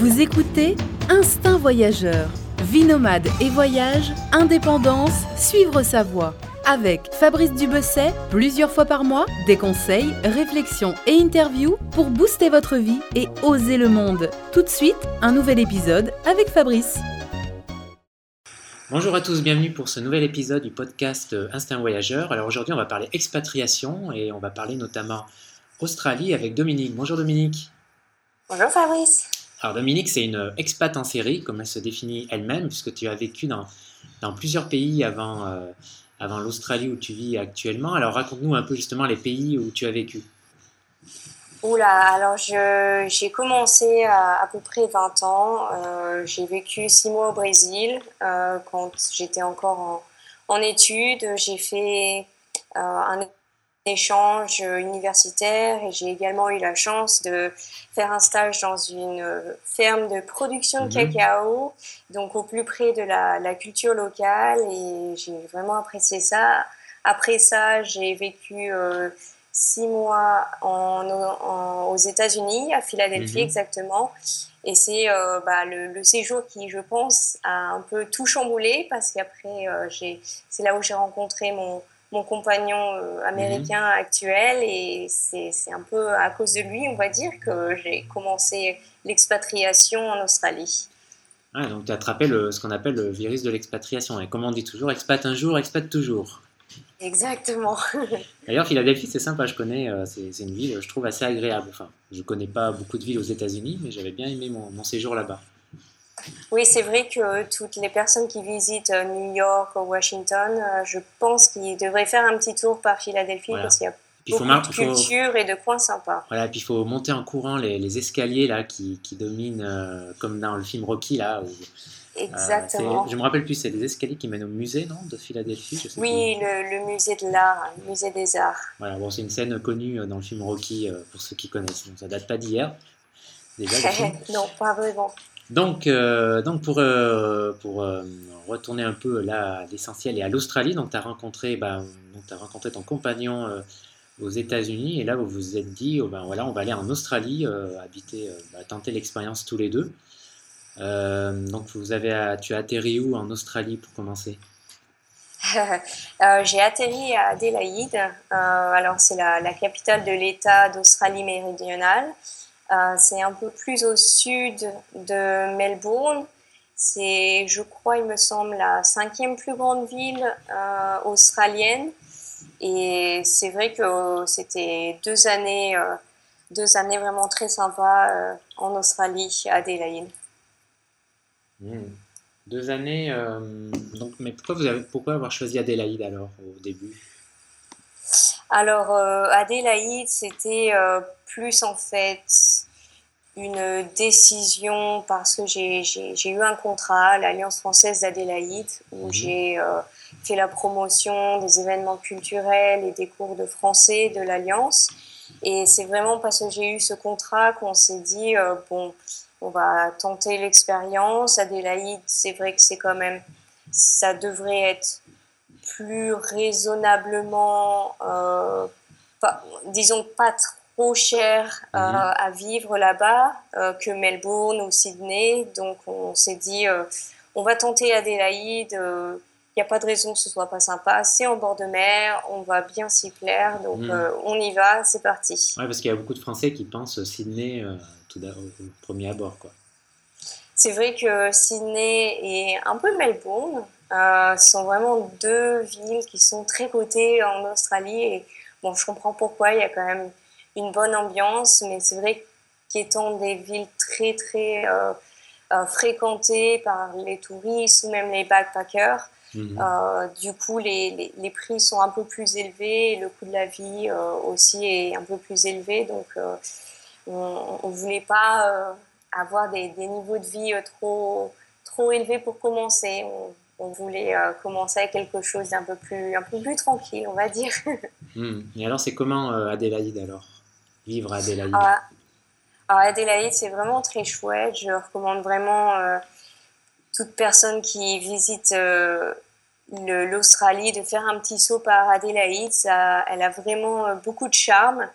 Vous écoutez Instinct Voyageur. Vie nomade et voyage, indépendance, suivre sa voie. Avec Fabrice Dubesset, plusieurs fois par mois, des conseils, réflexions et interviews pour booster votre vie et oser le monde. Tout de suite, un nouvel épisode avec Fabrice. Bonjour à tous, bienvenue pour ce nouvel épisode du podcast Instinct Voyageur. Alors aujourd'hui, on va parler expatriation et on va parler notamment Australie avec Dominique. Bonjour Dominique. Bonjour Fabrice. Alors Dominique, c'est une expat en série, comme elle se définit elle-même, puisque tu as vécu dans, plusieurs pays avant, euh, avant l'Australie où tu vis actuellement. Alors raconte-nous un peu justement les pays où tu as vécu. Oula, alors j'ai commencé à à peu près 20 ans. Euh, j'ai vécu 6 mois au Brésil euh, quand j'étais encore en, en études. J'ai fait un échange universitaire et j'ai également eu la chance de faire un stage dans une ferme de production de Mhm. cacao, donc au plus près de la, la culture locale et j'ai vraiment apprécié ça. Après ça, j'ai vécu euh, six mois en, en- aux États-Unis, à Philadelphie Mhm. exactement. Et c'est euh, bah, le, le séjour qui, je pense, a un peu tout chamboulé parce qu'après, euh, c'est là où j'ai rencontré mon, mon compagnon euh, américain actuel et c'est un peu à cause de lui, on va dire, que j'ai commencé l'expatriation en Australie. Ah, donc tu as attrapé le, ce qu'on appelle le virus de l'expatriation. Et comme on dit toujours, expat un jour, expat toujours. Exactement. D'ailleurs, Philadelphie, c'est sympa, je connais, euh, c'est c'est une ville, je trouve, assez agréable. Enfin, je connais pas beaucoup de villes aux États-Unis, mais j'avais bien aimé mon, mon séjour là-bas. Oui, c'est vrai que toutes les personnes qui visitent euh, New York ou Washington, euh, je pense qu'ils devraient faire un petit tour par Philadelphie Voilà. parce qu'il y a Puis il faut, beaucoup de faut- culture et de coins sympas. voilà, puis il faut monter en courant les, les escaliers là qui, qui dominent, euh, comme dans le film Rocky là. où, euh, Exactement. c'est- je me rappelle plus, c'est des escaliers qui mènent au musée, non, de Philadelphie. je sais Oui, le, le musée de l'art, le musée des arts. Voilà, bon, c'est une scène connue euh, dans le film Rocky euh, pour ceux qui connaissent. Donc, ça date pas d'hier. Déjà, non, pas vraiment. Donc, euh, donc pour, euh, euh, retourner un peu là à l'essentiel et à l'Australie, donc tu as rencontré, bah, rencontré ton compagnon aux États-Unis et là vous vous êtes dit, oh, ben on va aller en Australie, habiter, bah, tenter l'expérience tous les deux. Donc vous avez, tu as atterri où en Australie pour commencer? J'ai atterri à Adélaïde. Alors, c'est la, la capitale de l'État d'Australie méridionale. Euh, c'est un peu plus au sud de Melbourne. C'est, je crois, il me semble, la cinquième plus grande ville euh, australienne. Et c'est vrai que c'était deux années, euh, deux années vraiment très sympas en Australie, à Adélaïde. Hmm. Deux années. donc, mais pourquoi, vous avez, pourquoi avoir choisi Adélaïde alors au début? Alors, euh, Adélaïde, c'était euh, plus en fait une décision parce que j'ai eu un contrat à l'Alliance française d'Adélaïde où j'ai euh, fait la promotion des événements culturels et des cours de français de l'Alliance. Et c'est vraiment parce que j'ai eu ce contrat qu'on s'est dit, euh, bon, on va tenter l'expérience. Adélaïde, c'est vrai que c'est quand même, ça devrait être plus raisonnablement, euh, pas- disons pas trop cher euh, à vivre là-bas euh, que Melbourne ou Sydney. Donc on s'est dit, euh, on va tenter Adélaïde. Il n'y a pas de raison que ce soit pas sympa. C'est en bord de mer, on va bien s'y plaire. Donc euh, on y va, c'est parti. Ouais, parce qu'il y a beaucoup de Français qui pensent Sydney tout d'abord, au premier abord. Quoi. C'est vrai que Sydney et un peu Melbourne euh, sont vraiment deux villes qui sont très cotées en Australie. Et bon, je comprends pourquoi, il y a quand même une bonne ambiance, mais c'est vrai qu'étant des villes très, très euh, euh, fréquentées par les touristes ou même les backpackers, Mhm. euh, du coup, les, les, les prix sont un peu plus élevés et le coût de la vie euh, aussi est un peu plus élevé. Donc, euh, on ne voulait pas avoir des, des niveaux de vie trop, trop élevés pour commencer. On, on voulait commencer avec quelque chose d'un peu plus, un peu plus tranquille, on va dire. Hmm. Et alors, c'est comment Adélaïde alors? À Adélaïde Ah, alors, Adélaïde, c'est vraiment très chouette. Je recommande vraiment euh, toute personne qui visite euh, l'Australie de faire un petit saut par Adélaïde. Ça, elle a vraiment euh, beaucoup de charme.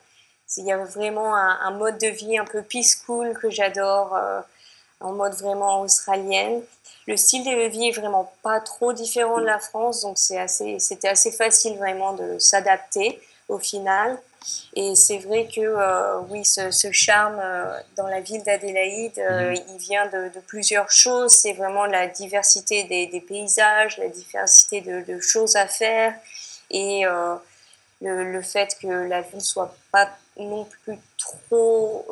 Il y a vraiment un, mode de vie un peu peace cool que j'adore. euh, en mode vraiment australienne. Le style de vie est vraiment pas trop différent de la France, donc c'est assez, c'était assez facile vraiment de s'adapter au final. Et c'est vrai que euh, oui, ce, charme euh, dans la ville d'Adélaïde, euh, mhm. il vient de, plusieurs choses. C'est vraiment la diversité des, paysages, la diversité de, choses à faire et le, fait que la ville soit pas non plus trop.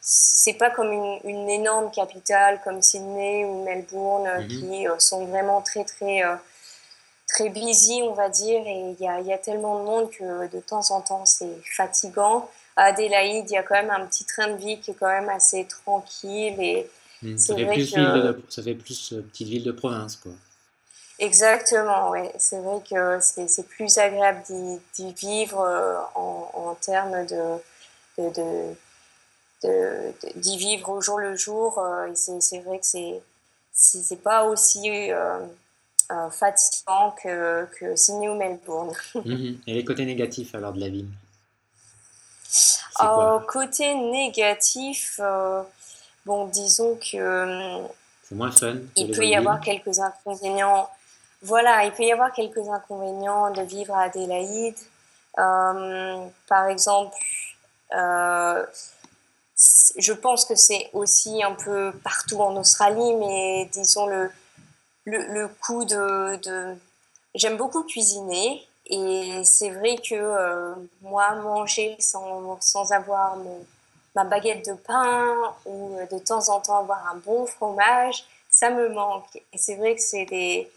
c'est pas comme une, énorme capitale comme Sydney ou Melbourne mhm. qui sont vraiment très très très busy, on va dire, et il y a, y a, tellement de monde que de temps en temps, c'est fatigant. À Adélaïde, il y a quand même un petit train de vie qui est quand même assez tranquille. Et mmh, ça, fait plus que... ça fait plus euh, petite ville de province, quoi. Exactement, oui. C'est vrai que c'est plus agréable d'y vivre euh, en, en, termes de, de, de d'y vivre au jour le jour. Euh, et c'est vrai que c'est c'est pas aussi euh, fatigant que, que Sydney ou Melbourne. Mhm. Et les côtés négatifs alors de la ville? Euh, Côté négatif, euh, bon, disons que. C'est moins fun. Il peut y avoir quelques inconvénients. Voilà, il peut y avoir quelques inconvénients de vivre à Adélaïde. par exemple, je pense que c'est aussi un peu partout en Australie, mais disons le, le, le coup de, de... J'aime beaucoup cuisiner et c'est vrai que euh, moi, manger sans, sans avoir mon, ma baguette de pain ou euh, de temps en temps avoir un bon fromage, ça me manque. Et c'est vrai que c'est des,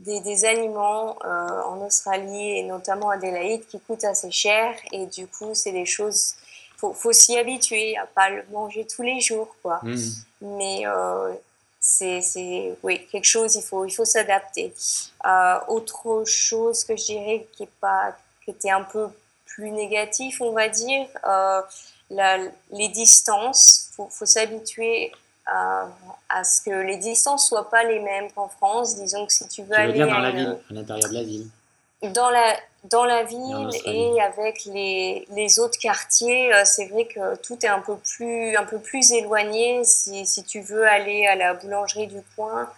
des, des, aliments euh, en Australie et notamment à Adélaïde qui coûtent assez cher et du coup, c'est des choses faut, faut s'y habituer à pas le manger tous les jours quoi. Mmh. Mais c'est oui, quelque chose, il faut, il faut s'adapter. Euh, autre chose que je dirais qui, est pas, qui était un peu plus négatif, on va dire, euh, la, les distances. Il faut, faut s'habituer à, à, ce que les distances soient pas les mêmes qu'en France. Disons que si tu veux aller. Dire dans la ville, à l'intérieur de la ville. Dans la, dans la ville et avec les, les autres quartiers, euh, c'est vrai que tout est un peu plus, un peu plus éloigné. Si, si tu veux aller à la boulangerie du coin,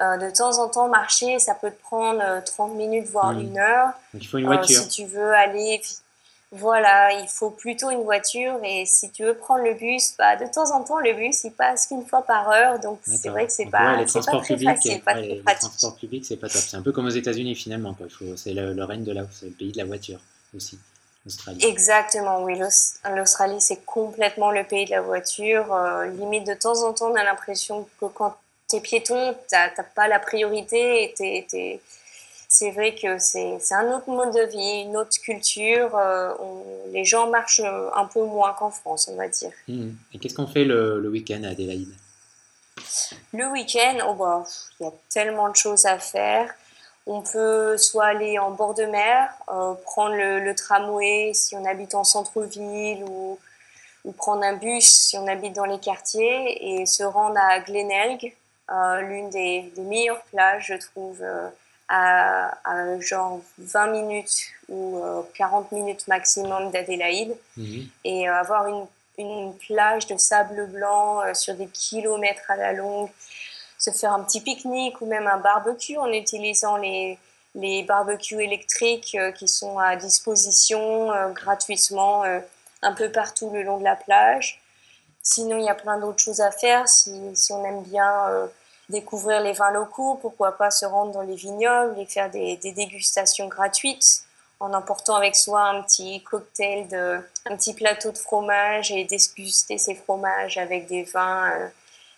euh, de temps en temps marcher, ça peut te prendre 30 euh, minutes, voire une heure. Il faut une voiture. si tu veux aller voilà, il faut plutôt une voiture et si tu veux prendre le bus, bah, de temps en temps, le bus, il passe qu'une fois par heure, donc c'est vrai que c'est pas, transports pas très publics, facile, pas les transports publics, c'est pas top. C'est un peu comme aux États-Unis finalement, C'est le, règne de la, c'est le pays de la voiture aussi. L'Australie. Exactement, oui. L'Australie, c'est complètement le pays de la voiture. Euh, limite, de temps en temps, on a l'impression que quand tu es piéton, tu n'as pas la priorité et tu es, c'est vrai que c'est un autre mode de vie, une autre culture. Euh, les gens marchent un peu moins qu'en France, on va dire. Hmm. Et qu'est-ce qu'on fait le, week-end à Adélaïde? Le week-end, oh bah, il y a tellement de choses à faire. On peut soit aller en bord de mer, euh, prendre le, tramway si on habite en centre-ville ou, ou, prendre un bus si on habite dans les quartiers et se rendre à Glenelg, euh, l'une des, des, meilleures plages, je trouve, à, genre 20 minutes ou 40 euh, minutes maximum d'Adélaïde mhm. et euh, avoir une, une, plage de sable blanc euh, sur des kilomètres à la longue, se faire un petit pique-nique ou même un barbecue en utilisant les, les barbecues électriques qui sont à disposition gratuitement un peu partout le long de la plage. Sinon, il y a plein d'autres choses à faire si, si on aime bien découvrir les vins locaux, pourquoi pas se rendre dans les vignobles et faire des, dégustations gratuites en emportant avec soi un petit cocktail, un petit plateau de fromage et déguster ces fromages avec des vins, euh,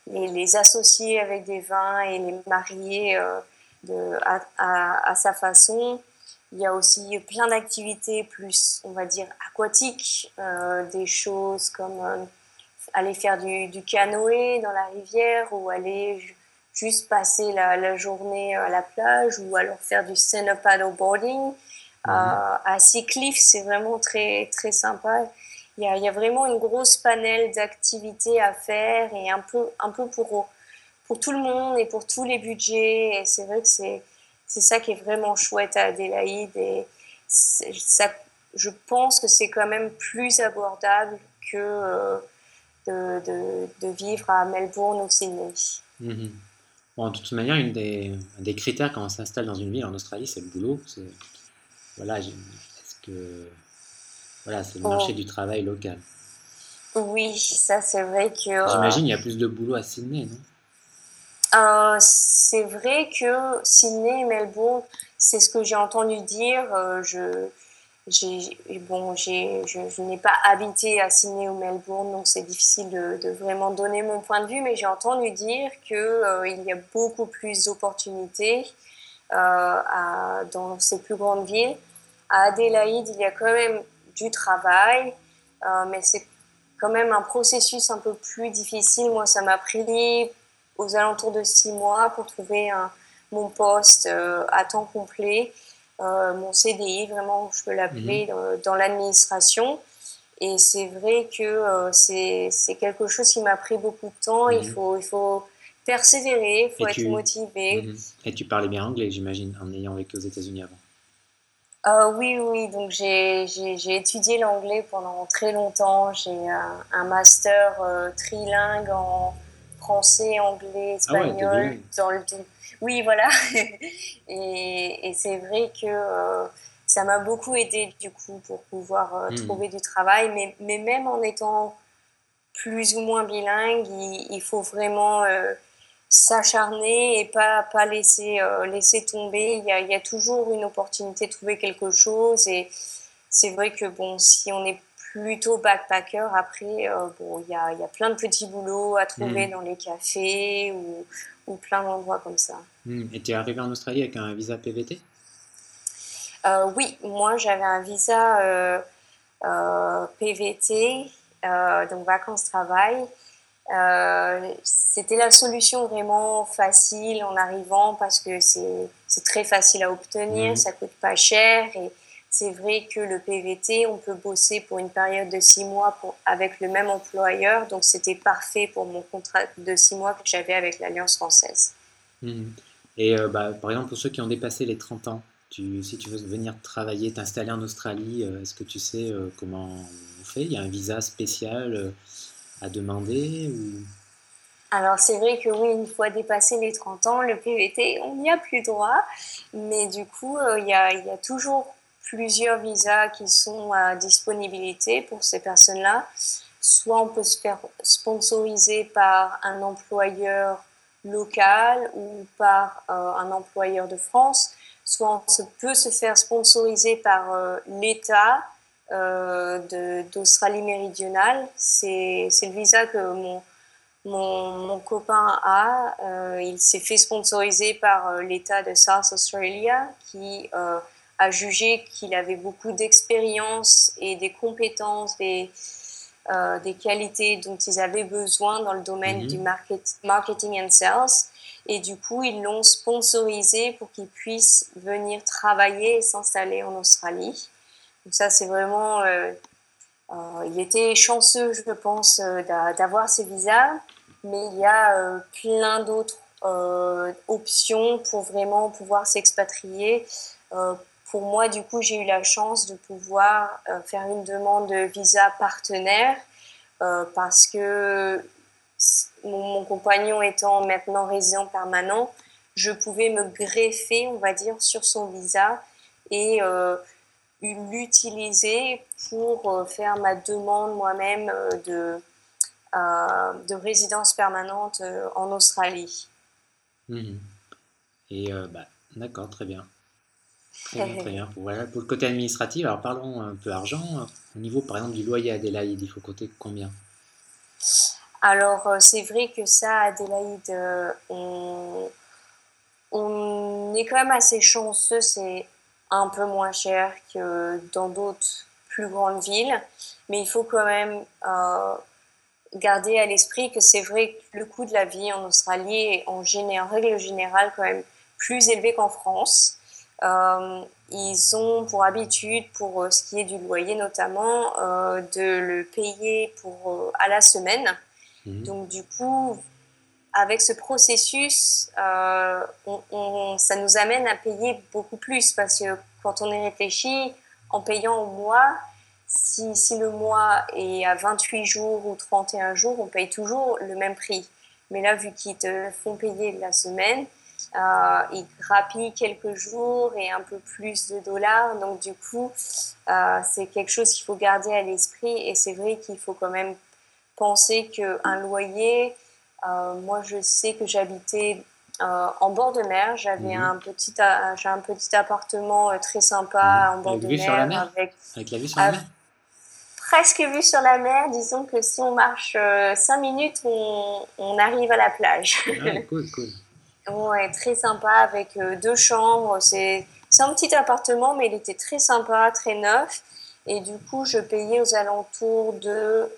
les, associer avec des vins et les marier euh, à, sa façon. Il y a aussi plein d'activités plus, on va dire, aquatiques, euh, des choses comme aller faire du, canoë dans la rivière ou aller juste passer la, journée à la plage ou alors faire du stand-up paddleboarding. Mhm. Euh, à Sea Cliff, c'est vraiment très, très sympa. Il y, a, il y a vraiment une grosse panel d'activités à faire et un peu, un peu pour, pour tout le monde et pour tous les budgets. Et c'est vrai que c'est, c'est ça qui est vraiment chouette à Adélaïde. Et ça, je pense que c'est quand même plus abordable que, euh, de, de, vivre à Melbourne ou Sydney. Mhm. Bon, de toute manière, une des, un des critères quand on s'installe dans une ville en Australie, c'est le boulot. Voilà, est-ce que voilà, c'est le marché oh. du travail local. Oui, ça c'est vrai que. Euh, J'imagine qu'il y a plus de boulot à Sydney, non? Euh, C'est vrai que Sydney et Melbourne, c'est ce que j'ai entendu dire. Euh, je, bon, je, je n'ai pas habité à Sydney ou Melbourne, donc c'est difficile de, vraiment donner mon point de vue, mais j'ai entendu dire qu'il il y a beaucoup plus d'opportunités dans ces plus grandes villes. À Adélaïde, il y a quand même du travail, euh, mais c'est quand même un processus un peu plus difficile. Moi, ça m'a pris aux alentours de six mois pour trouver mon poste euh, à temps complet, euh, mon CDI, vraiment, je peux l'appeler, mhm. dans, l'administration. Et c'est vrai que c'est quelque chose qui m'a pris beaucoup de temps. Il, mhm. faut, il faut persévérer, il faut être motivé. Mhm. Et tu parlais bien anglais, j'imagine, en ayant vécu aux États-Unis avant. Euh, oui, oui, donc j'ai étudié l'anglais pendant très longtemps. J'ai un, master euh, trilingue en français, anglais, ah espagnol. dans le... Oui, voilà. et, et c'est vrai que euh, ça m'a beaucoup aidé du coup pour pouvoir hmm. trouver du travail. Mais, mais, même en étant plus ou moins bilingue, il, il faut vraiment s'acharner et pas, pas laisser, euh, laisser tomber. Il y, a, il y, a, toujours une opportunité de trouver quelque chose. Et c'est vrai que bon, si on est plutôt backpacker, après, euh, bon, il y, a, y a plein de petits boulots à trouver hmm. dans les cafés ou, ou plein d'endroits comme ça. Hmm. Et tu es arrivé en Australie avec un visa PVT euh, Oui, moi j'avais un visa PVT, donc vacances-travail. Euh, c'était la solution vraiment facile en arrivant parce que c'est très facile à obtenir, mhm. ça coûte pas cher et c'est vrai que le PVT, on peut bosser pour une période de six mois pour, avec le même employeur, donc c'était parfait pour mon contrat de six mois que j'avais avec l'Alliance française. Mhm. Et euh, bah, par exemple, pour ceux qui ont dépassé les 30 ans, tu, si tu veux venir travailler, t'installer en Australie, euh, est-ce que tu sais comment on fait? Il y a un visa spécial à demander ou... Alors c'est vrai que oui, une fois dépassé les 30 ans, le PVT, on n'y a plus droit. Mais du coup, euh, il y, a, y, a, toujours plusieurs visas qui sont à disponibilité pour ces personnes-là. Soit on peut se faire sponsoriser par un employeur local ou par euh, un employeur de France, soit on peut se faire sponsoriser par euh, l'État euh, d'Australie méridionale. C'est le visa que mon, mon, copain a. Il s'est fait sponsoriser par l'État de South Australia qui a jugé qu'il avait beaucoup d'expérience et des compétences, des, des qualités dont ils avaient besoin dans le domaine mhm. du market, marketing and sales. Et du coup, ils l'ont sponsorisé pour qu'il puisse venir travailler et s'installer en Australie. Donc ça, c'est vraiment... Euh, euh, il était chanceux, je pense, euh, d'avoir ce visa, mais il y a plein d'autres options pour vraiment pouvoir s'expatrier. Pour moi, du coup, j'ai eu la chance de pouvoir faire une demande de visa partenaire parce que mon, compagnon étant maintenant résident permanent, je pouvais me greffer, on va dire, sur son visa et l'utiliser pour euh, faire ma demande moi-même euh, de, euh, de résidence permanente en Australie. Mhm. Et bah, d'accord, très bien. Très bien, pour le côté administratif, alors parlons un peu argent. Au niveau, par exemple, du loyer à Adélaïde, il faut compter combien? Alors, c'est vrai que ça, Adélaïde, on, on est quand même assez chanceux. C'est un peu moins cher que dans d'autres plus grandes villes. Mais il faut quand même euh, garder à l'esprit que c'est vrai que le coût de la vie en Australie est en règle générale quand même plus élevé qu'en France. Euh, ils ont pour habitude, pour euh, ce qui est du loyer notamment, de le payer pour, à la semaine. Mmh. Donc du coup, avec ce processus, euh, on, ça nous amène à payer beaucoup plus parce que quand on est réfléchi, en payant au mois, si, si, le mois est à 28 jours ou 31 jours, on paye toujours le même prix. Mais là, vu qu'ils te font payer la semaine, euh, ils grappillent quelques jours et un peu plus de dollars. Donc, du coup, euh, c'est quelque chose qu'il faut garder à l'esprit. Et c'est vrai qu'il faut quand même penser qu'un loyer, euh, moi, je sais que j'habitais en bord de mer. J'avais mhm. un, petit, j'ai un petit appartement très sympa mhm. en bord de mer. Sur la mer avec, la vue sur la mer presque vue sur la mer. Disons que si on marche 5 minutes, on, on, arrive à la plage. Ah, cool, cool. Ouais, très sympa avec euh, deux chambres. C'est un petit appartement, mais il était très sympa, très neuf. Et du coup, je payais aux alentours de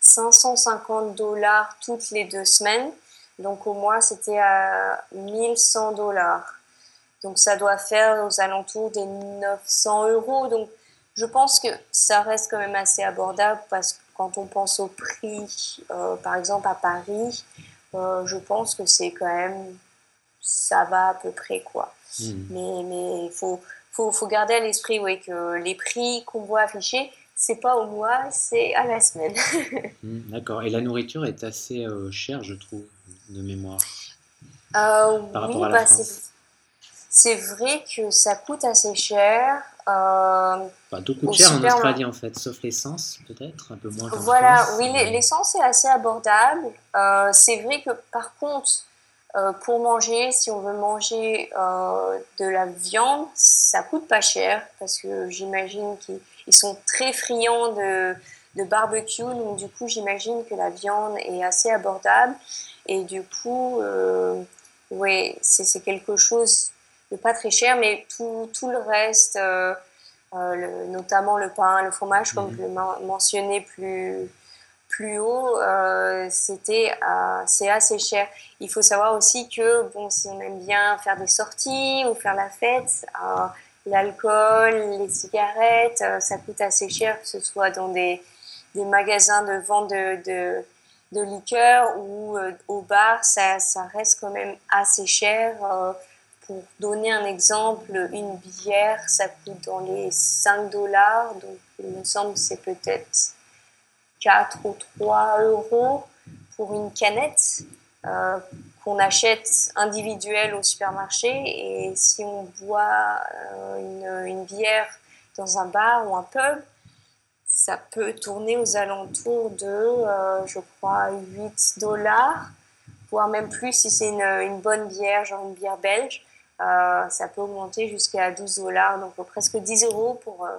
550 euh, dollars toutes les deux semaines. Donc au mois, c'était à 1100 dollars. Donc ça doit faire aux alentours des 900 euros. Donc je pense que ça reste quand même assez abordable parce que quand on pense au prix, euh, par exemple à Paris, euh, je pense que c'est quand même, ça va à peu près quoi. Hmm. Mais mais faut, faut, faut garder à l'esprit oui, que les prix qu'on voit affichés, c'est pas au mois, c'est à la semaine. Hmm, d'accord. Et la nourriture est assez euh, chère, je trouve, de mémoire. Euh, par rapport à la bah, C'est vrai que ça coûte assez cher. Euh, tout coûte cher en Australie en fait, sauf l'essence peut-être, un peu moins. Voilà, oui, l'essence est assez abordable. Euh, c'est vrai que par contre, euh, pour manger, si on veut manger euh, de la viande, ça coûte pas cher parce que j'imagine qu'ils sont très friands de, de, barbecue, donc du coup j'imagine que la viande est assez abordable et du coup, oui, c'est quelque chose pas très cher, mais tout, tout le reste, euh, euh, notamment le pain, le fromage, comme mhm. je l'ai mentionné plus, plus haut, euh, c'était c'est assez cher. Il faut savoir aussi que bon, si on aime bien faire des sorties ou faire la fête, l'alcool, les cigarettes, ça coûte assez cher, que ce soit dans des, des magasins de vente de, de, de liqueurs ou au bar, ça, ça, reste quand même assez cher. Pour donner un exemple, une bière, ça coûte dans les 5 dollars, donc il me semble que c'est peut-être 4 ou 3 euros pour une canette euh, qu'on achète individuelle au supermarché. Et si on boit euh, une, bière dans un bar ou un pub, ça peut tourner aux alentours de, euh, je crois, 8 dollars, voire même plus si c'est une, une, bonne bière, genre une bière belge. Euh, ça peut augmenter jusqu'à 12 dollars, donc presque 10 euros pour, euh,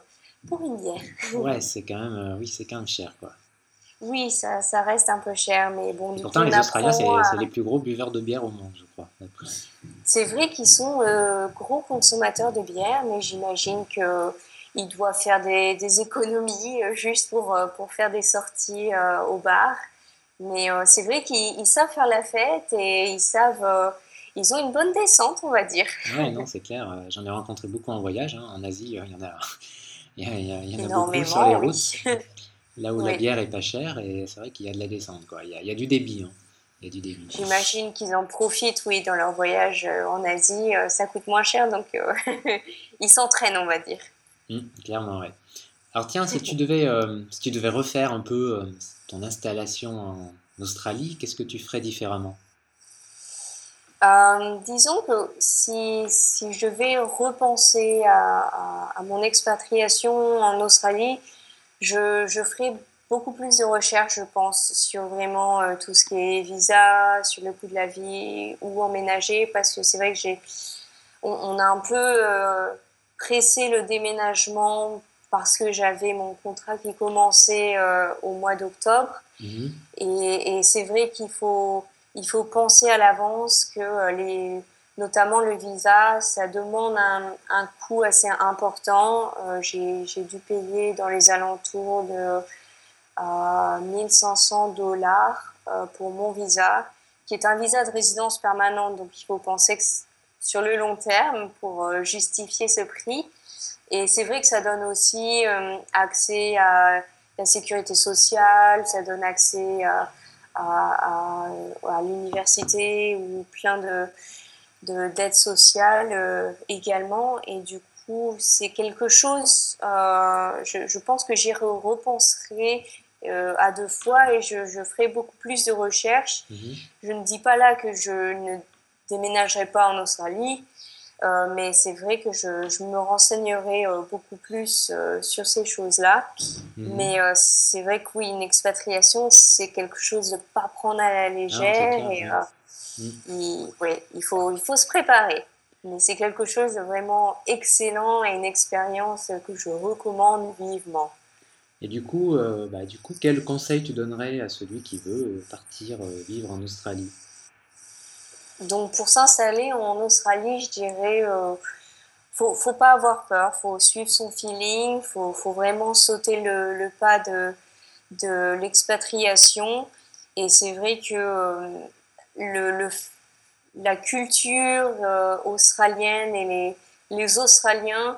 pour une bière. ouais, c'est quand même, euh, oui, c'est quand même cher, quoi. Oui, ça, ça, reste un peu cher, mais bon. Du Pourtant, les Australiens, c'est les plus gros buveurs de bière au monde, je crois. C'est vrai qu'ils sont gros consommateurs de bière, mais j'imagine qu'ils doivent faire des, des économies juste pour, pour faire des sorties au bar. Mais c'est vrai qu'ils savent faire la fête et ils savent ils ont une bonne descente, on va dire. Oui, non, c'est clair. Euh, j'en ai rencontré beaucoup en voyage. Hein. En Asie, euh, il y en a, il y, en a beaucoup sur les routes. Là où la bière est pas chère, et c'est vrai qu'il y a de la descente. Quoi. Il, y a, du débit. Hein. Il y a du débit. J'imagine qu'ils en profitent, oui, dans leur voyage euh, en Asie. Ça coûte moins cher, donc ils s'entraînent, on va dire. Hum, clairement, oui. Alors tiens, si tu devais, si tu devais refaire un peu ton installation en Australie, qu'est-ce que tu ferais différemment? Euh, disons que si, si, je vais repenser à, à, mon expatriation en Australie, je, je, ferai beaucoup plus de recherches, je pense, sur vraiment euh, tout ce qui est visa, sur le coût de la vie, où emménager, parce que c'est vrai que j'ai, on, a un peu euh, pressé le déménagement parce que j'avais mon contrat qui commençait au mois d'octobre. Mmh. Et, et c'est vrai qu'il faut il faut penser à l'avance que euh, les, notamment le visa, ça demande un, un coût assez important. Euh, J'ai dû payer dans les alentours de euh, 1500 dollars euh, pour mon visa, qui est un visa de résidence permanente. Donc il faut penser que sur le long terme pour euh, justifier ce prix. Et c'est vrai que ça donne aussi accès à la sécurité sociale, ça donne accès à à, à, l'université ou plein de d'aides sociales euh, également et du coup, c'est quelque chose, euh, je, je, pense que j'y repenserai euh, à deux fois et je, je, ferai beaucoup plus de recherches. Mhm. Je ne dis pas là que je ne déménagerai pas en Australie, mais c'est vrai que je, je me renseignerai euh, beaucoup plus euh, sur ces choses-là. Mhm. Mais c'est vrai que oui, une expatriation, c'est quelque chose de pas prendre à la légère. et, il, il, faut, il faut se préparer. Mais c'est quelque chose de vraiment excellent et une expérience que je recommande vivement. Et du coup, bah, du coup, quel conseil tu donnerais à celui qui veut partir vivre en Australie? Donc pour s'installer en Australie, je dirais, euh, faut, faut pas avoir peur, faut suivre son feeling, faut, faut vraiment sauter le, pas de, de l'expatriation. Et c'est vrai que euh, le, la culture euh, australienne et les, les Australiens,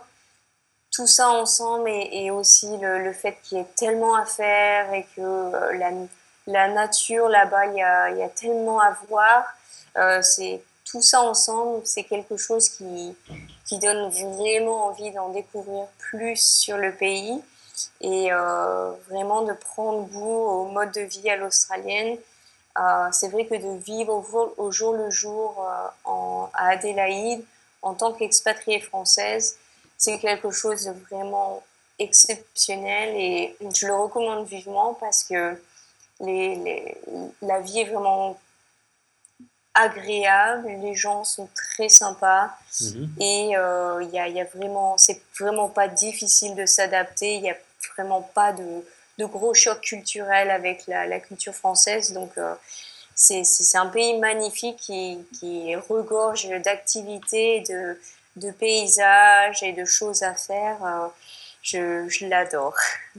tout ça ensemble et, aussi le, le fait qu'il y ait tellement à faire et que euh, la, la nature là-bas, il y a, y a tellement à voir c'est tout ça ensemble, c'est quelque chose qui, qui donne vraiment envie d'en découvrir plus sur le pays et euh, vraiment de prendre goût au mode de vie à l'australienne. Euh, c'est vrai que de vivre au, jour, le jour en, à Adélaïde en tant qu'expatriée française, c'est quelque chose de vraiment exceptionnel et je le recommande vivement parce que les, la vie est vraiment agréable, les gens sont très sympas mhm. et il euh, y, a, y, a, vraiment, c'est vraiment pas difficile de s'adapter, il n'y a vraiment pas de, de, gros chocs culturels avec la, la culture française. Donc euh, c'est, un pays magnifique qui, qui regorge d'activités, de, de, paysages et de choses à faire. Euh, je, je l'adore.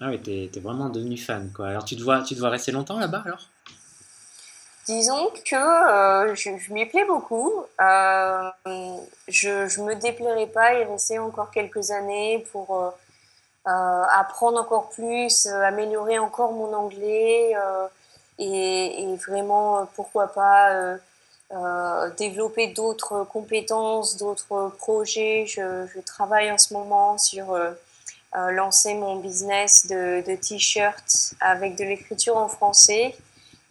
ah oui, t'es, es vraiment devenu fan quoi. Alors tu te vois, tu te vois rester longtemps là-bas alors? Disons que euh, je, m'y plais beaucoup. Euh, je ne me déplairai pas y rester encore quelques années pour euh, apprendre encore plus, améliorer encore mon anglais et, vraiment, pourquoi pas, développer d'autres compétences, d'autres projets. Je, je, travaille en ce moment sur lancer mon business de, de t-shirts avec de l'écriture en français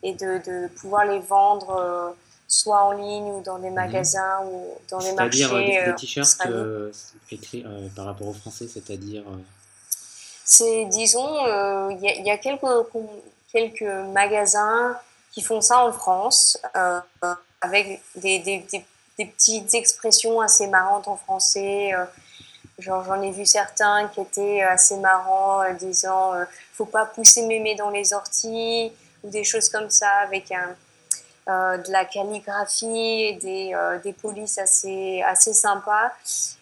et de, de pouvoir les vendre euh, soit en ligne ou dans des mhm. magasins ou dans des marchés. C'est-à-dire des, euh, t-shirts euh, écrits par rapport au français, c'est-à-dire C'est, disons, il y, y, a quelques, quelques magasins qui font ça en France avec des, des, des, petites expressions assez marrantes en français. Genre, j'en ai vu certains qui étaient assez marrants, disant faut pas pousser mémé dans les orties ou des choses comme ça avec un, euh, de la calligraphie et des, euh, des polices assez, assez sympas.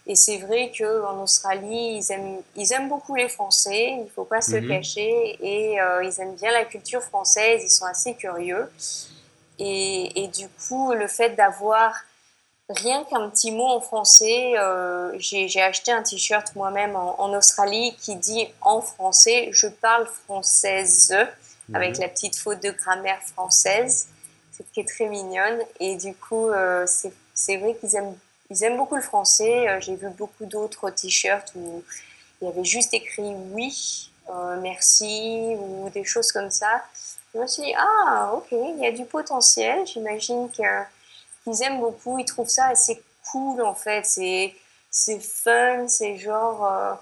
Et c'est vrai qu'en Australie, ils aiment, ils aiment beaucoup les Français, il ne faut pas se mhm. cacher, et euh, ils aiment bien la culture française, ils sont assez curieux. Et, et du coup, le fait d'avoir rien qu'un petit mot en français, j'ai acheté un t-shirt moi-même en, en, Australie qui dit en français, je parle française avec mhm. la petite faute de grammaire française, qui est très mignonne. Et du coup, euh, c'est vrai qu'ils aiment, ils aiment beaucoup le français. Euh, j'ai vu beaucoup d'autres t-shirts où il y avait juste écrit oui, euh, merci ou des choses comme ça. Je me suis dit, ah, ok, il y a du potentiel. J'imagine qu'ils aiment beaucoup, ils trouvent ça assez cool en fait. C'est fun, c'est genre euh,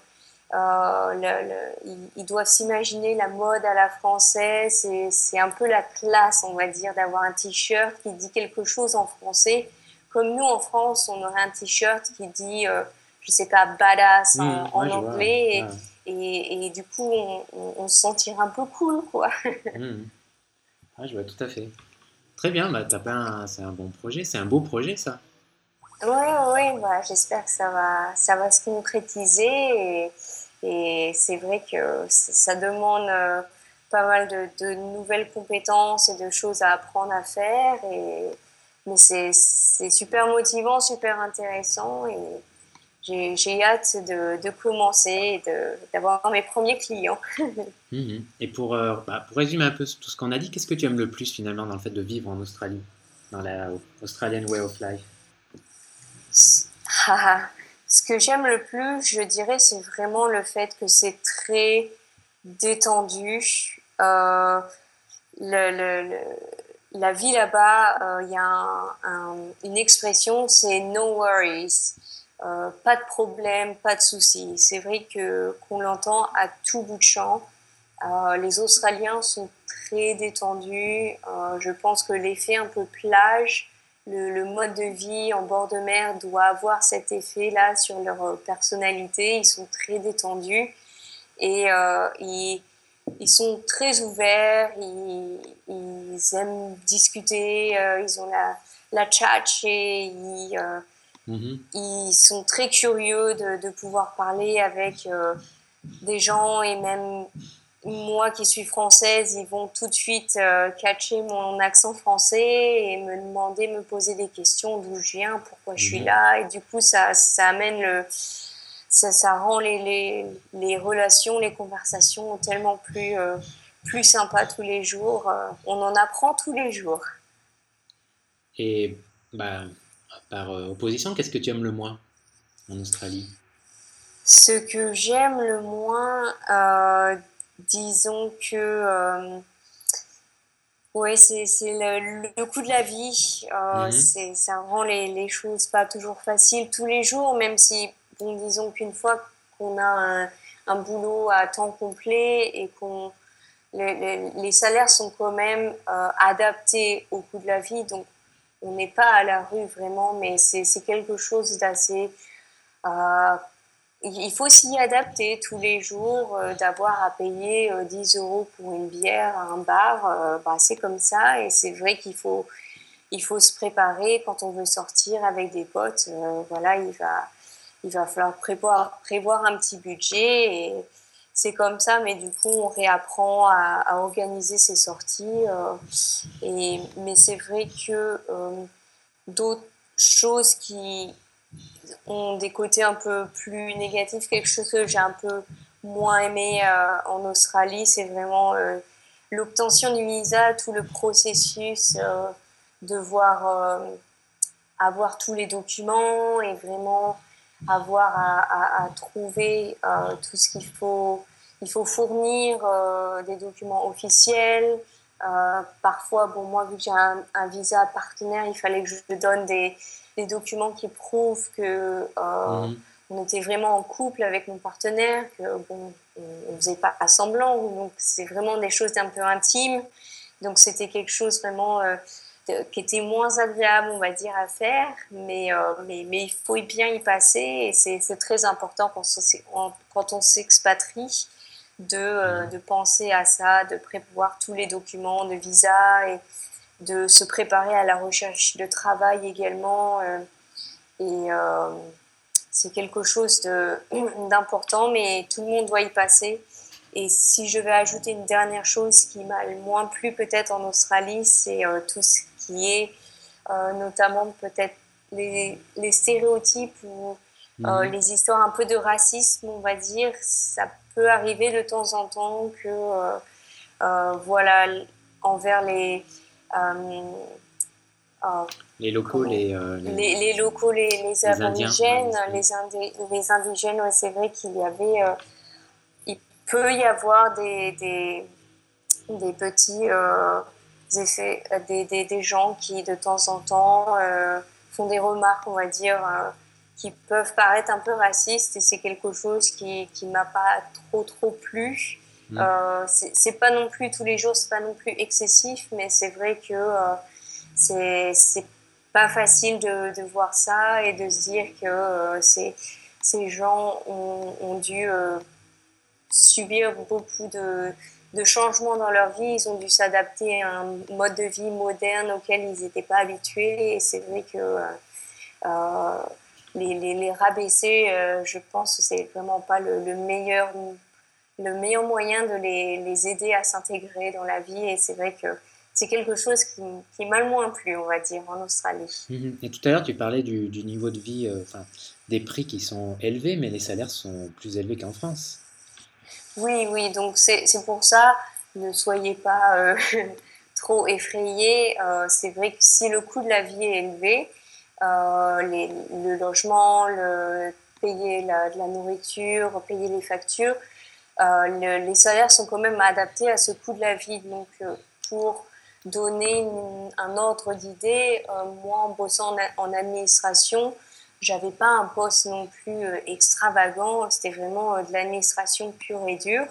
le, ils, doivent s'imaginer la mode à la française. C'est un peu la classe, on va dire, d'avoir un t-shirt qui dit quelque chose en français. Comme nous, en France, on aurait un t-shirt qui dit, euh, je sais pas, badass en, mmh, anglais. Et, et, du coup, on, se sentira un peu cool, quoi. Mmh. je vois tout à fait. Très bien, bah, c'est un bon projet, c'est un beau projet, ça. Oui, oui, bah, j'espère que ça va, ça va se concrétiser. Et, et c'est vrai que ça demande euh, pas mal de, nouvelles compétences et de choses à apprendre à faire. Et, mais c'est super motivant, super intéressant. Et j'ai hâte de, de, commencer et d'avoir mes premiers clients. Mhm. Et pour, euh, bah, pour résumer un peu tout ce qu'on a dit, qu'est-ce que tu aimes le plus finalement dans le fait de vivre en Australie, dans la Australian Way of Life? Ah, Ce que j'aime le plus, je dirais, c'est vraiment le fait que c'est très détendu. Euh, la vie là-bas, euh, il y a une expression, c'est no worries. Euh, pas de problème, pas de soucis. C'est vrai que qu'on l'entend à tout bout de champ. Les Australiens sont très détendus. je pense que l'effet un peu plage, le, mode de vie en bord de mer doit avoir cet effet-là sur leur personnalité. Ils sont très détendus et ils ils sont très ouverts, ils, aiment discuter, euh, ils ont la, la tchatch et ils, euh, mhm. ils, sont très curieux de, de pouvoir parler avec euh, des gens et même moi qui suis française, ils vont tout de suite catcher mon accent français et me demander, me poser des questions d'où je viens, pourquoi je suis mhm. là et du coup ça, ça amène le ça, ça rend les, les, les, relations, les conversations tellement plus, euh, plus sympas tous les jours. Euh, on en apprend tous les jours. Et bah, par euh, opposition, qu'est-ce que tu aimes le moins en Australie? Ce que j'aime le moins, disons que... Oui, c'est le, le, coût de la vie. Mhm. Ça rend les, les, choses pas toujours faciles tous les jours, même si disons qu'une fois qu'on a un, boulot à temps complet et qu'on les, les, salaires sont quand même euh, adaptés au coût de la vie, donc on n'est pas à la rue vraiment, mais c'est quelque chose d'assez... Euh, il faut s'y adapter tous les jours, euh, d'avoir à payer 10 euros pour une bière à un bar, bah, c'est comme ça, et c'est vrai qu'il faut, il faut se préparer quand on veut sortir avec des potes. voilà, il va, il va falloir prévoir, prévoir un petit budget et c'est comme ça, mais du coup, on réapprend à, organiser ses sorties. Euh, mais c'est vrai que euh, d'autres choses qui ont des côtés un peu plus négatifs, quelque chose que j'ai un peu moins aimé euh, en Australie, c'est vraiment l'obtention du visa, tout le processus, devoir avoir tous les documents et vraiment avoir à, trouver euh, tout ce qu'il faut. Il faut fournir euh, des documents officiels. Euh, parfois, bon, moi, vu que j'ai un, visa partenaire, il fallait que je donne des, des documents qui prouvent que mhm. on était vraiment en couple avec mon partenaire, que bon, on ne faisait pas semblant. Donc, c'est vraiment des choses un peu intimes. Donc, c'était quelque chose vraiment qui était moins agréable, on va dire, à faire, mais, euh, mais, mais, il faut bien y passer et c'est très important quand on, s'expatrie de, euh, de, penser à ça, de prévoir tous les documents de visa et de se préparer à la recherche de travail également. Euh, et c'est quelque chose d'important, mais tout le monde doit y passer. Et si je vais ajouter une dernière chose qui m'a le moins plu peut-être en Australie, c'est tout ce qui est euh, notamment peut-être les, les, stéréotypes ou euh, mhm. les histoires un peu de racisme, on va dire. Ça peut arriver de temps en temps que, euh, voilà, envers les les locaux, les, les, les, locaux, les, les, indigènes, les, les indigènes, c'est vrai qu'il y avait, il peut y avoir des, des, des petits, effets, euh, des, des, des, gens qui de temps en temps euh, font des remarques, on va dire, euh, qui peuvent paraître un peu racistes et c'est quelque chose qui qui m'a pas trop trop plu. Mmh. c'est pas non plus tous les jours, c'est pas non plus excessif, mais c'est vrai que c'est c'est pas facile de, voir ça et de se dire que ces, ces gens ont, dû subir beaucoup de, de changements dans leur vie. Ils ont dû s'adapter à un mode de vie moderne auquel ils n'étaient pas habitués. Et c'est vrai que euh, euh, les, les, rabaisser, euh, je pense que c'est vraiment pas le, meilleur, le meilleur moyen de les, les aider à s'intégrer dans la vie. Et c'est vrai que c'est quelque chose qui, qui m'a le moins plu, on va dire, en Australie. Mhm. Et tout à l'heure, tu parlais du, du niveau de vie, enfin, des prix qui sont élevés, mais les salaires sont plus élevés qu'en France. Oui, oui, donc c'est pour ça, ne soyez pas euh, trop effrayés. Euh, c'est vrai que si le coût de la vie est élevé, euh, les, le logement, le payer la, de la nourriture, payer les factures, les salaires sont quand même adaptés à ce coût de la vie. Donc, pour donner un ordre d'idée, moi, en bossant en, administration, j'avais pas un poste non plus extravagant, c'était vraiment de l'administration pure et dure.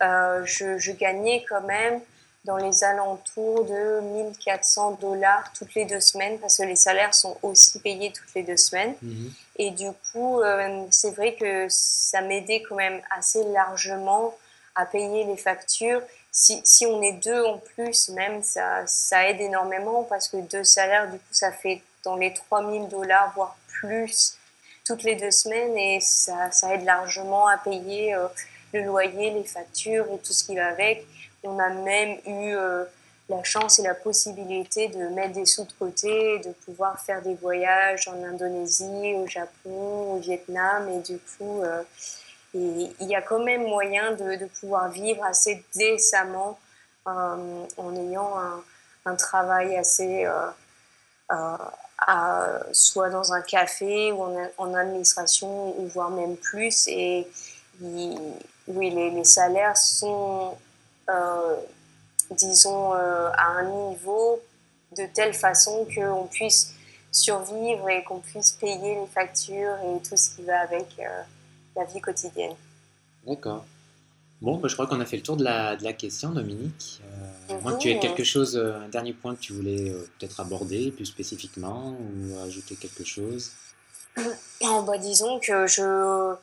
je, je, gagnais quand même dans les alentours de 1400 dollars toutes les deux semaines parce que les salaires sont aussi payés toutes les deux semaines. Mhm. Et du coup, euh, c'est vrai que ça m'aidait quand même assez largement à payer les factures. Si, si, on est deux en plus, même, ça, ça aide énormément parce que deux salaires, du coup, ça fait dans les 3000 dollars, voire plus, toutes les deux semaines. Et ça, ça aide largement à payer euh, le loyer, les factures et tout ce qui va avec. On a même eu euh, la chance et la possibilité de mettre des sous de côté, de pouvoir faire des voyages en Indonésie, au Japon, au Vietnam. Et du coup, euh, il y a quand même moyen de, pouvoir vivre assez décemment euh, en ayant un, travail assez... soit dans un café ou en, administration ou voire même plus et oui les, salaires sont disons, euh, à un niveau de telle façon qu'on puisse survivre et qu'on puisse payer les factures et tout ce qui va avec euh, la vie quotidienne. D'accord. Bon, bah, je crois qu'on a fait le tour de la, de la question, Dominique. Euh, moi, tu as quelque chose, un dernier point que tu voulais peut-être aborder plus spécifiquement ou ajouter quelque chose? Bah, Disons que je,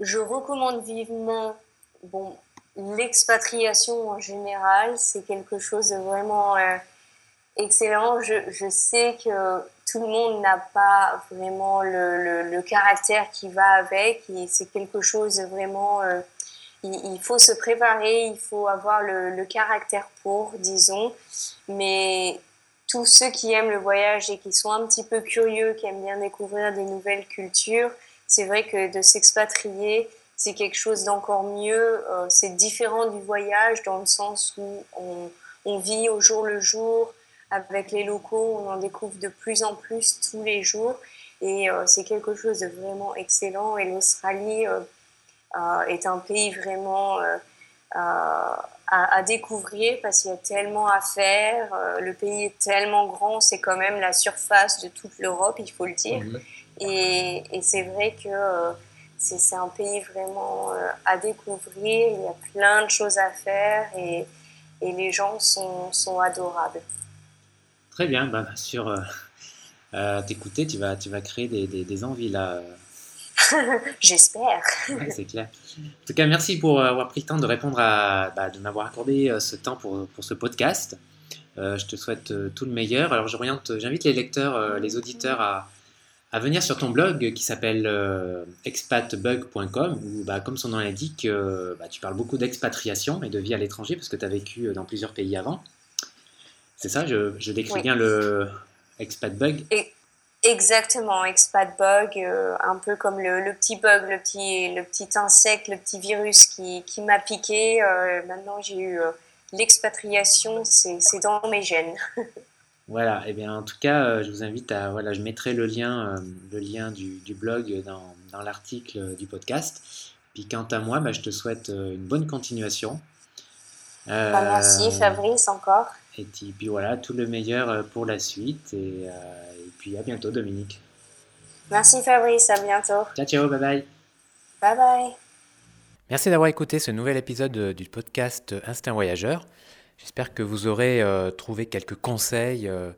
je recommande vivement, bon, l'expatriation en général, c'est quelque chose de vraiment euh, excellent. Je, sais que tout le monde n'a pas vraiment le, le, caractère qui va avec et c'est quelque chose de vraiment... Euh, il, faut se préparer, il faut avoir le, le, caractère pour, disons. Mais tous ceux qui aiment le voyage et qui sont un petit peu curieux, qui aiment bien découvrir des nouvelles cultures, c'est vrai que de s'expatrier, c'est quelque chose d'encore mieux. Euh, c'est différent du voyage dans le sens où on, on, vit au jour le jour avec les locaux, on en découvre de plus en plus tous les jours et euh, c'est quelque chose de vraiment excellent. Et l'Australie euh, est un pays vraiment à, à, découvrir parce qu'il y a tellement à faire. le pays est tellement grand, c'est quand même la surface de toute l'Europe, il faut le dire. Et, et c'est vrai que c'est un pays vraiment euh, à découvrir. Il y a plein de choses à faire et, et les gens sont, sont, adorables. Très bien, bah, sûr, euh, euh, t'écouter, tu vas, tu vas créer des, des, envies là. J'espère. c'est clair. En tout cas, merci pour avoir pris le temps de répondre à, bah, de m'avoir accordé ce temps pour, pour ce podcast. je te souhaite tout le meilleur. Alors, j'oriente, j'invite les lecteurs, les auditeurs à, à venir sur ton blog qui s'appelle euh, expatbug.com où, bah, comme son nom l'indique, euh, bah, tu parles beaucoup d'expatriation et de vie à l'étranger parce que tu as vécu euh, dans plusieurs pays avant. C'est ça, je, décris bien le expatbug Exactement, expatbug, un peu comme le, petit bug, le petit, le petit insecte, le petit virus qui, qui m'a piqué. maintenant, j'ai eu l'expatriation, c'est dans mes gènes. Voilà, et eh bien en tout cas, euh, je vous invite à, voilà, je mettrai le lien, euh, le lien du, blog dans, dans l'article du podcast. Puis quant à moi, bah, je te souhaite euh, une bonne continuation. Bah, merci Fabrice encore. Et puis, voilà, tout le meilleur pour la suite. Et, et, puis à bientôt Dominique. Merci Fabrice, à bientôt. Ciao, ciao, bye bye. Bye bye. Merci d'avoir écouté ce nouvel épisode du podcast Instinct Voyageur. J'espère que vous aurez euh, trouvé quelques conseils euh,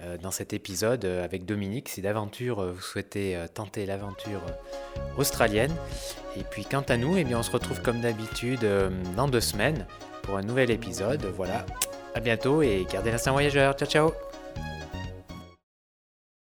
euh, dans cet épisode avec Dominique si d'aventure vous souhaitez tenter l'aventure australienne. Et puis quant à nous, eh bien, on se retrouve comme d'habitude dans deux semaines pour un nouvel épisode. Voilà, à bientôt et gardez l'instant voyageur. Ciao ciao